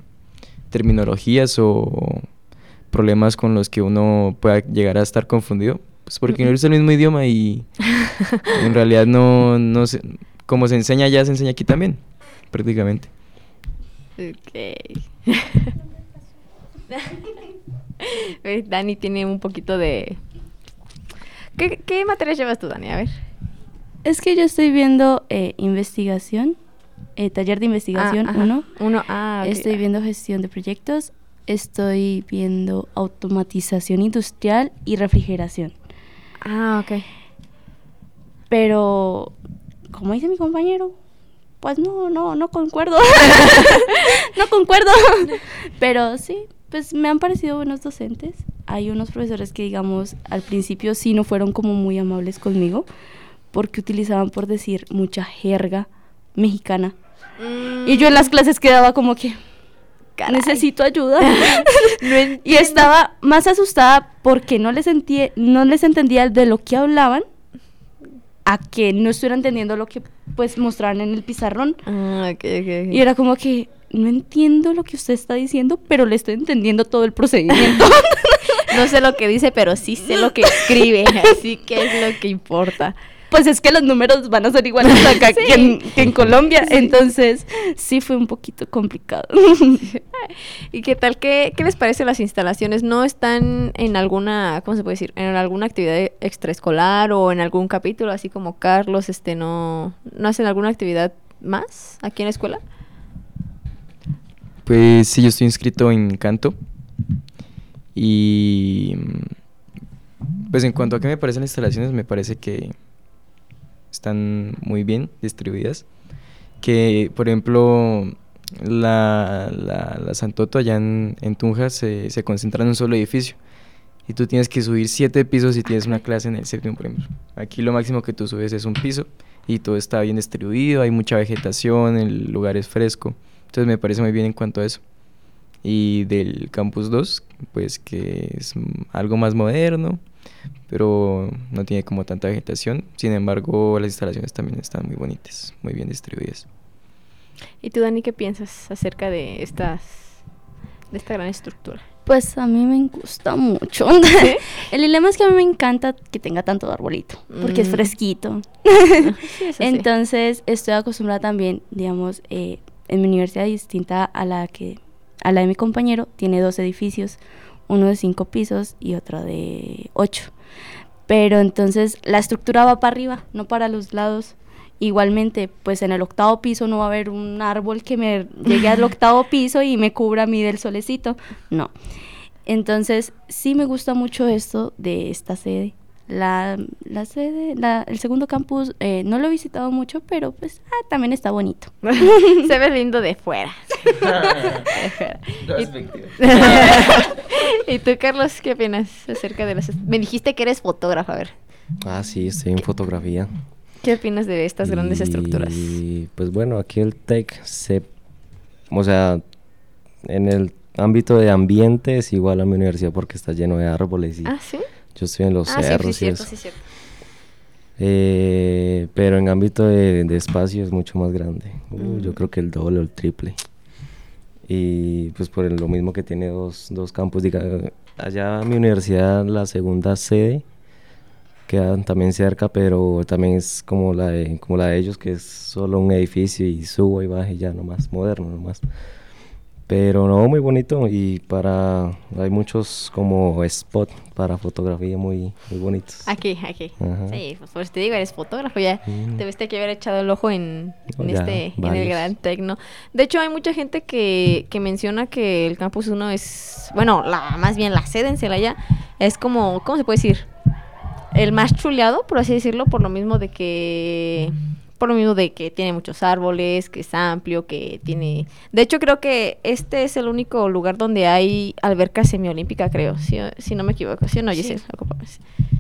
terminologías o problemas con los que uno pueda llegar a estar confundido. Pues porque no es el mismo idioma y [LAUGHS] en realidad no, no se, como se enseña allá, se enseña aquí también, prácticamente. Ok. [LAUGHS] Dani tiene un poquito de... ¿Qué, ¿Qué materias llevas tú, Dani? A ver. Es que yo estoy viendo eh, investigación, eh, taller de investigación Ah, ajá. uno. Ah. Estoy viendo gestión de proyectos, estoy viendo automatización industrial y refrigeración. Ah, ok. Pero, como dice mi compañero, pues no, no, no concuerdo. [LAUGHS] no concuerdo. Pero sí, pues me han parecido buenos docentes. Hay unos profesores que, digamos, al principio sí no fueron como muy amables conmigo, porque utilizaban, por decir, mucha jerga mexicana. Y yo en las clases quedaba como que Caray. necesito ayuda. [LAUGHS] No [LAUGHS] y estaba más asustada porque no les, no les entendía de lo que hablaban a que no estuviera entendiendo lo que pues mostraban en el pizarrón. Ah, ok, ok, ok. Y era como que no entiendo lo que usted está diciendo, pero le estoy entendiendo todo el procedimiento. [LAUGHS] No sé lo que dice, pero sí sé lo que escribe, así que es lo que importa. Pues es que los números van a ser iguales [LAUGHS] acá que, en, que en Colombia, entonces sí fue un poquito complicado. [LAUGHS] ¿Y qué tal? ¿Qué, qué les parece las instalaciones? ¿No están en alguna, ¿cómo se puede decir? En alguna actividad extraescolar o en algún capítulo, así como Carlos, este, no, no hacen alguna actividad más aquí en la escuela? Pues sí, yo estoy inscrito en canto. Y mm, pues en cuanto a qué me parecen las instalaciones, me parece que están muy bien distribuidas. Que, por ejemplo, la, la, la Santoto allá en, en Tunja se, se concentra en un solo edificio. Y tú tienes que subir siete pisos y tienes una clase en el séptimo, por ejemplo. Aquí lo máximo que tú subes es un piso y todo está bien distribuido, hay mucha vegetación, el lugar es fresco. Entonces me parece muy bien en cuanto a eso. Y del Campus 2, pues que es algo más moderno, pero no tiene como tanta vegetación. Sin embargo, las instalaciones también están muy bonitas, muy bien distribuidas. ¿Y tú, Dani, qué piensas acerca de estas, de esta gran estructura? Pues a mí me gusta mucho. [LAUGHS] El dilema es que a mí me encanta que tenga tanto arbolito, porque es Mm. fresquito. [LAUGHS] Sí, eso sí. Entonces estoy acostumbrada también, digamos, eh, en mi universidad distinta a la que a la de mi compañero tiene dos edificios, uno de cinco pisos y otro de ocho. Pero entonces la estructura va para arriba, no para los lados. Igualmente, pues en el octavo piso no va a haber un árbol que me llegue al [LAUGHS] octavo piso y me cubra a mí del solecito. No. Entonces, sí me gusta mucho esto de esta sede. La, la sede, la- el segundo campus, eh, no lo he visitado mucho, pero pues ah, también está bonito. [LAUGHS] Se ve lindo de fuera. [LAUGHS] De fuera. [LAUGHS] ¿Y tú, Carlos, qué opinas acerca de las... Me dijiste que eres fotógrafo, a ver. Ah, sí, estoy en fotografía. ¿Qué opinas de estas grandes estructuras? Y pues bueno, aquí el TEC se, o sea, en el ámbito de ambiente es igual a mi universidad porque está lleno de árboles y Ah, ¿sí? Yo estoy en los ah, sí, cerros sí, y cierto, eso. sí. Eh, pero en ámbito de, de espacio es mucho más grande. Uh, Yo Mm. creo que el doble o el triple. Y pues por el- lo mismo que tiene dos, dos campus. Diga, allá mi universidad, la segunda sede, quedan también cerca, pero también es como la de, como la de ellos, que es solo un edificio y subo y bajo y ya nomás, moderno nomás. Pero no, muy bonito y para, hay muchos como spot para fotografía muy, muy bonitos. Aquí, aquí. Ajá. Sí, pues por te digo, eres fotógrafo, ya Mm. debiste que haber echado el ojo en, Oh, en ya, este, en el gran tecno. De hecho, hay mucha gente que, que menciona que el campus 1 es, bueno, la, más bien la sede en Celaya es como, ¿cómo se puede decir? El más chuleado, por así decirlo, por lo mismo de que por lo mismo de que tiene muchos árboles, que es amplio, que tiene... De hecho, creo que este es el único lugar donde hay alberca semiolímpica, creo, si, si no me equivoco. ¿Sí o no, Sí. Giselle?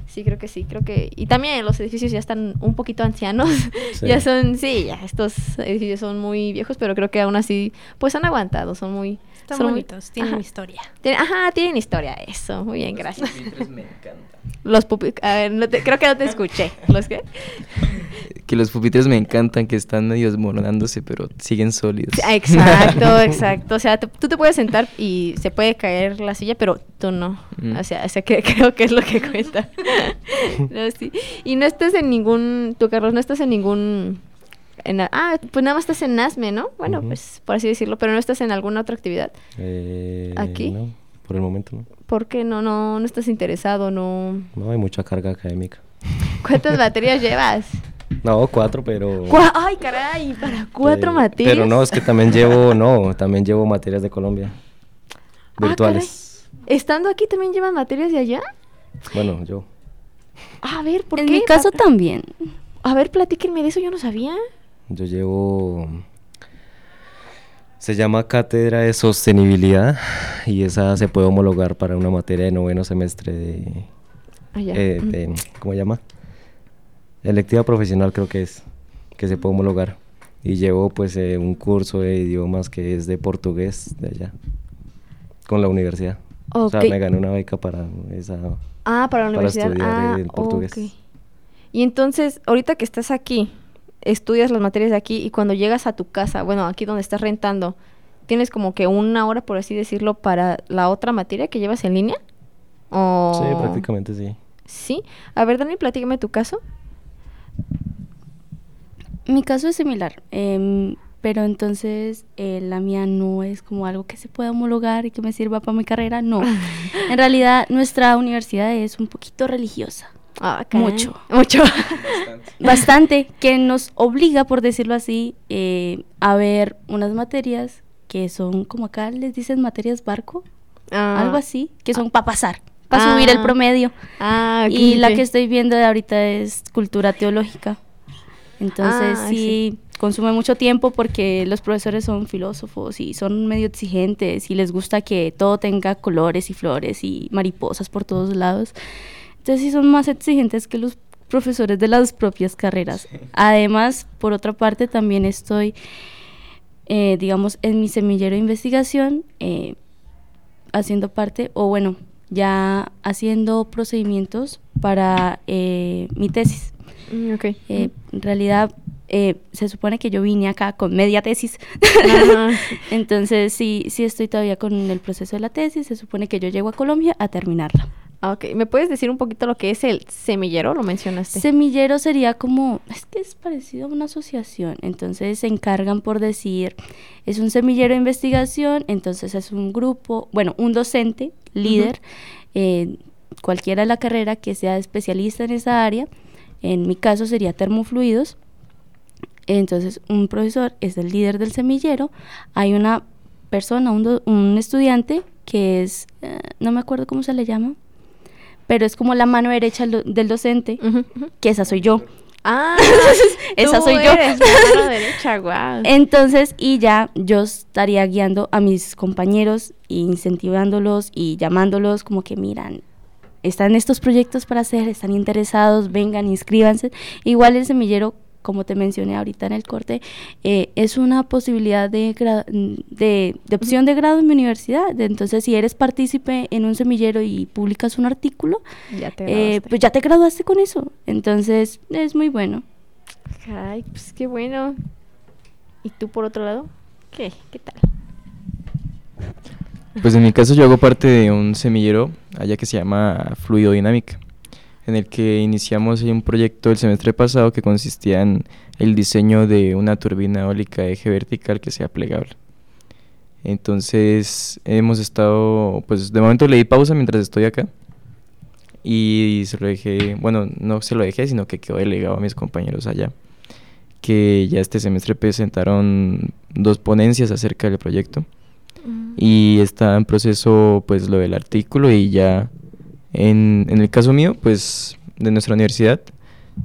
Sí, creo que sí, creo que... Y también los edificios ya están un poquito ancianos. Sí. [LAUGHS] ya son, sí, ya estos edificios son muy viejos, pero creo que aún así, pues han aguantado, son muy... Están son muy- bonitos, tienen Ajá. historia. Ajá, tienen historia, eso. Muy bien, gracias. me encantan. Los pupi... A ver, no te- creo que no te escuché. ¿Los qué? Que los pupitres me encantan, que están medio desmoronándose, pero siguen sólidos. Exacto, exacto. O sea, tú te puedes sentar y se puede caer la silla, pero tú no. Mm. O sea, o sea que, creo que es lo que cuenta. [LAUGHS] No, sí. Y no estás en ningún, tú Carlos, no estás en ningún... en ah, pues nada más estás en NASME, ¿no? Bueno, pues por así decirlo, pero no estás en alguna otra actividad. Eh, ¿Aquí? No, por el momento no. ¿Por qué no, no, no estás interesado? No. No hay mucha carga académica. ¿Cuántas [LAUGHS] materias llevas? No, cuatro, pero... Ay, caray, para cuatro eh, materias. Pero no, es que también llevo, no, también llevo materias de Colombia. Ah, Virtuales. Estando aquí también llevan materias de allá. bueno, yo. A ver, ¿por en qué? mi caso también. A ver, platíquenme de eso, yo no sabía. Yo llevo... Se llama Cátedra de Sostenibilidad y esa se puede homologar para una materia de noveno semestre de... Allá. eh, de- ¿Cómo se llama? Electiva profesional creo que es, que se puede homologar. Y llevo pues eh, un curso de idiomas que es de portugués de allá, con la universidad. O sea, me gané una beca para esa... Ah, para la para universidad. estudiar ah, en portugués. ok. Y entonces, ahorita que estás aquí, estudias las materias de aquí y cuando llegas a tu casa, bueno, aquí donde estás rentando, tienes como que una hora, por así decirlo, para la otra materia que llevas en línea. ¿O... Sí, prácticamente sí. Sí. A ver, Dani, platícame tu caso. Mi caso es similar, em, pero entonces eh, la mía no es como algo que se pueda homologar y que me sirva para mi carrera, no. [LAUGHS] en realidad nuestra universidad es un poquito religiosa, Ah. Mucho. Mucho. [LAUGHS] bastante, que nos obliga, por decirlo así, eh, a ver unas materias que son como acá les dicen materias barco, Ah. algo así, que son para pasar, para subir el Ah. promedio. Ah, y la que estoy viendo de ahorita es cultura teológica. Entonces Ah, sí, sí. consume mucho tiempo porque los profesores son filósofos y son medio exigentes y les gusta que todo tenga colores y flores y mariposas por todos lados. Entonces sí son más exigentes que los profesores de las propias carreras. Además, por otra parte, también estoy, eh, digamos, en mi semillero de investigación, eh, haciendo parte, o bueno, ya haciendo procedimientos para eh, mi tesis. Mm, ok. Eh, en realidad, eh, se supone que yo vine acá con media tesis. [LAUGHS] Entonces, sí, sí estoy todavía con el proceso de la tesis. Se supone que yo llego a Colombia a terminarla. Ah, Ok, ¿me puedes decir un poquito lo que es el semillero? Lo mencionaste. Semillero sería como, es que es parecido a una asociación, entonces se encargan por decir, es un semillero de investigación, entonces es un grupo, bueno, un docente, líder, eh, cualquiera de la carrera que sea especialista en esa área, en mi caso sería termofluidos, entonces un profesor es el líder del semillero, hay una persona, un, do- un estudiante que es, eh, no me acuerdo cómo se le llama, pero es como la mano derecha del do- del docente, que esa soy yo. Ah, [LAUGHS] Esa soy yo. eres la mano [LAUGHS] derecha. Entonces, y ya yo estaría guiando a mis compañeros, e incentivándolos y llamándolos como que miran, están estos proyectos para hacer, están interesados, vengan, inscríbanse. Igual el semillero, como te mencioné ahorita en el corte, eh, es una posibilidad de, de, de opción de grado en mi universidad. De- Entonces, si eres partícipe en un semillero y publicas un artículo, Ya te eh, pues ya te graduaste con eso. Entonces, es muy bueno. Ay, pues qué bueno. ¿Y tú por otro lado? ¿Qué? ¿Qué tal? Pues en mi caso yo hago parte de un semillero allá que se llama Fluidodinámica. En el que iniciamos un proyecto el semestre pasado que consistía en el diseño de una turbina eólica eje vertical que sea plegable. Entonces hemos estado, pues de momento le di pausa mientras estoy acá y se lo dejé, bueno, no se lo dejé, sino que quedó delegado a mis compañeros allá, que ya este semestre presentaron dos ponencias acerca del proyecto Mm. y está en proceso pues lo del artículo y ya en, en el caso mío pues de nuestra universidad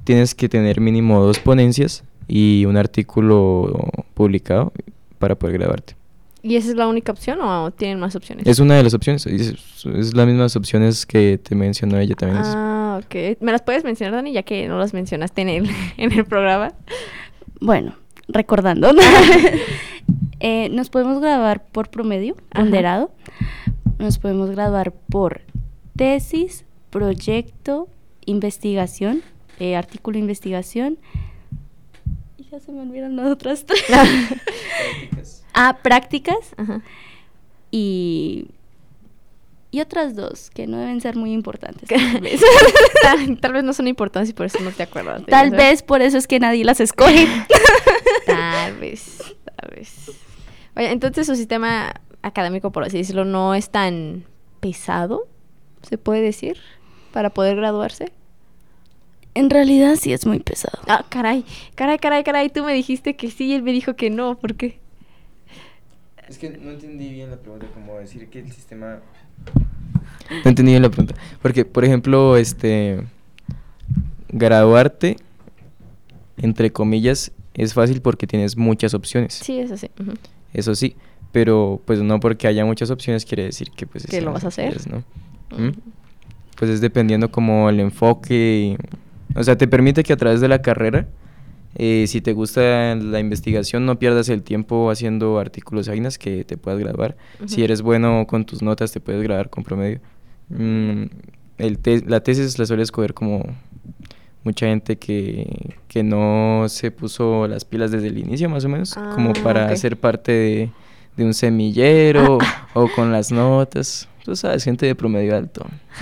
tienes que tener mínimo dos ponencias y un artículo publicado para poder graduarte. ¿Y esa es la única opción o tienen más opciones? Es una de las opciones, es, es las mismas opciones que te mencionó ella también. Ah, ok. ¿Me las puedes mencionar, Dani, ya que no las mencionaste en el, [LAUGHS] en el programa? Bueno, recordando, [LAUGHS] eh, nos podemos graduar por promedio, Ajá. ponderado. Nos podemos graduar por tesis, proyecto, investigación, eh, artículo de investigación. Y ya se me olvidan las otras tres. [LAUGHS] ah, prácticas Ajá. y, y otras dos que no deben ser muy importantes. [LAUGHS] Tal vez, tal, tal vez no son importantes y por eso no te acuerdas. Tal vez por eso es que nadie las escoge. [LAUGHS] Tal vez, tal vez. Oye, entonces su sistema académico, por así decirlo, no es tan pesado, se puede decir, para poder graduarse. en realidad sí es muy pesado. Ah, caray, caray, caray, caray, tú me dijiste que sí y él me dijo que no, ¿por qué? Es que no entendí bien la pregunta, como decir que el sistema... No entendí bien la pregunta. Porque, por ejemplo, este... Graduarte, entre comillas, es fácil porque tienes muchas opciones. Sí, es así. ujú. Eso sí. Pero, pues no porque haya muchas opciones quiere decir que pues... Que lo vas a hacer. es, ¿no? ¿Mm? Pues es dependiendo como el enfoque. y- o sea, te permite que a través de la carrera, eh, si te gusta la investigación, no pierdas el tiempo haciendo artículos vainas que te puedas graduar. Si eres bueno con tus notas, te puedes graduar con promedio. Mm, el te- la tesis la suele escoger como mucha gente que, que no se puso las pilas desde el inicio, más o menos, como Ah, para ok. ser parte de, de un semillero [COUGHS] o con las notas. Tú sabes, gente de promedio alto. [LAUGHS]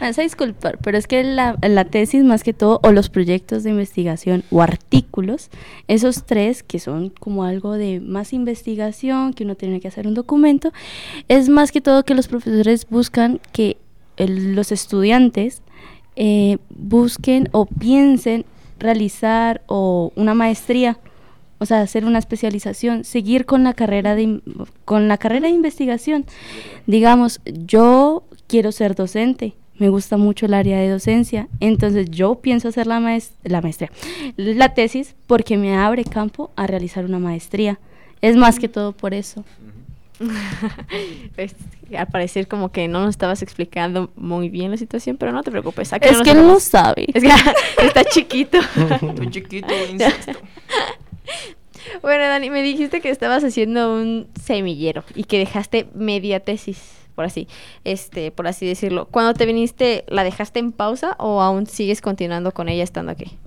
Me vas a disculpar, pero es que la, tesis más que todo, o los proyectos de investigación o artículos, esos tres que son como algo de más investigación, que uno tiene que hacer un documento, es más que todo que los profesores buscan que los estudiantes eh, busquen o piensen realizar o una maestría, o sea, hacer una especialización, seguir con la carrera de con la carrera de investigación. Digamos, yo quiero ser docente, me gusta mucho el área de docencia, entonces yo pienso hacer la, maes- la maestría, la tesis, porque me abre campo a realizar una maestría. Es más que todo por eso. [LAUGHS] Es- al parecer como que no nos estabas explicando muy bien la situación, pero no te preocupes. aquí Es nos que él no vamos. sabe. Es que [LAUGHS] está chiquito. Muy chiquito, insisto. [LAUGHS] [LAUGHS] bueno, Dani, me dijiste que estabas haciendo un semillero y que dejaste media tesis, por así, este, por así decirlo. Cuando te viniste, ¿la dejaste en pausa o aún sigues continuando con ella estando aquí?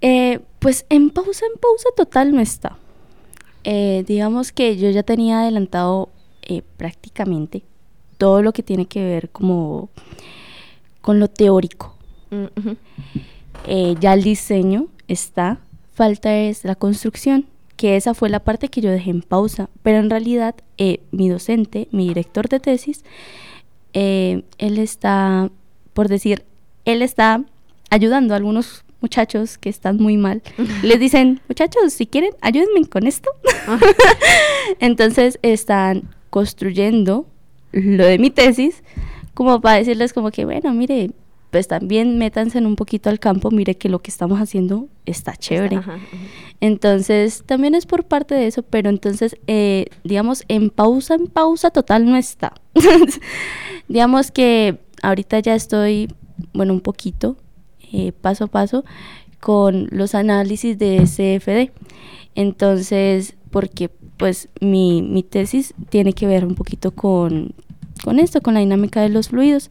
Eh, pues en pausa, en pausa total no está. Eh, digamos que yo ya tenía adelantado eh, prácticamente todo lo que tiene que ver como con lo teórico. Mm, ya el diseño está, falta es la construcción, que esa fue la parte que yo dejé en pausa, pero en realidad eh, mi docente, mi director de tesis, eh, él está, por decir, él está ayudando a algunos muchachos que están muy mal. [LAUGHS] Les dicen, muchachos, si quieren, ayúdenme con esto. [LAUGHS] [LAUGHS] Entonces están construyendo lo de mi tesis como para decirles como que, bueno, mire, pues también métanse en un poquito al campo, mire que lo que estamos haciendo está chévere. Ajá. Entonces, también es por parte de eso, pero entonces, eh, digamos, en pausa, en pausa total no está. [LAUGHS] digamos que ahorita ya estoy, bueno, un poquito, eh, paso a paso, con los análisis de CFD. Entonces, porque pues mi, mi tesis tiene que ver un poquito con, con esto, con la dinámica de los fluidos.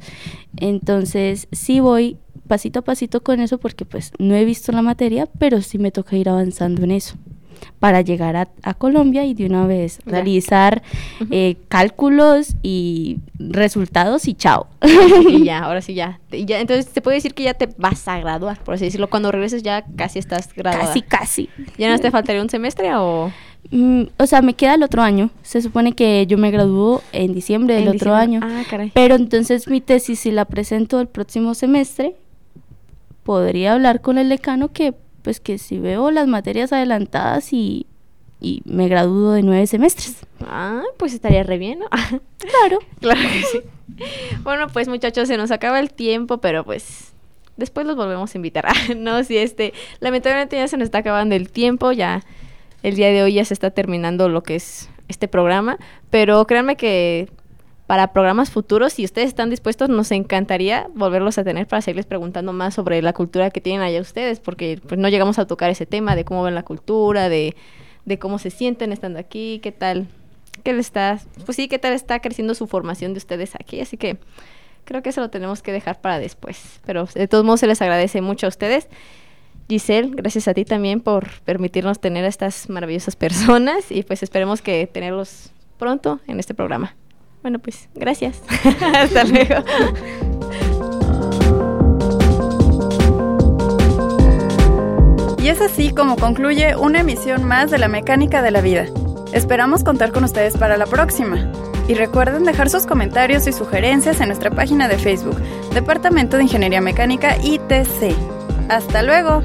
Entonces, sí voy pasito a pasito con eso porque pues no he visto la materia, pero sí me toca ir avanzando en eso. para llegar a, a Colombia y de una vez Ya. realizar eh, cálculos y resultados y chao. y ya, [LAUGHS] ahora sí ya. Ya. Entonces se puede decir que ya te vas a graduar, por así decirlo. Cuando regreses ya casi estás graduada. casi, casi. ¿Ya no te faltaría un semestre o...? Mm, o sea, me queda el otro año. Se supone que yo me gradúo en diciembre del en otro diciembre? año. Ah, caray. Pero entonces mi tesis, si la presento el próximo semestre, podría hablar con el decano que, pues que si veo las materias adelantadas y, y me gradúo de nueve semestres. Ah, pues estaría re bien, ¿no? [LAUGHS] Claro. claro que sí. [LAUGHS] Bueno, pues muchachos, se nos acaba el tiempo, pero pues después los volvemos a invitar. [LAUGHS] no, si este, lamentablemente ya se nos está acabando el tiempo, ya el día de hoy ya se está terminando lo que es este programa, pero créanme que para programas futuros, si ustedes están dispuestos, nos encantaría volverlos a tener para seguirles preguntando más sobre la cultura que tienen allá ustedes, porque pues no llegamos a tocar ese tema de cómo ven la cultura, de, de cómo se sienten estando aquí, qué tal, qué le está, pues sí, qué tal está creciendo su formación de ustedes aquí, así que creo que eso lo tenemos que dejar para después, pero de todos modos se les agradece mucho a ustedes. Giselle, gracias a ti también por permitirnos tener a estas maravillosas personas y pues esperemos que tenerlos pronto en este programa. Bueno, pues gracias. [LAUGHS] Hasta luego. Y es así como concluye una emisión más de la mecánica de la vida. Esperamos contar con ustedes para la próxima. Y recuerden dejar sus comentarios y sugerencias en nuestra página de Facebook, Departamento de Ingeniería Mecánica ITC. Hasta luego.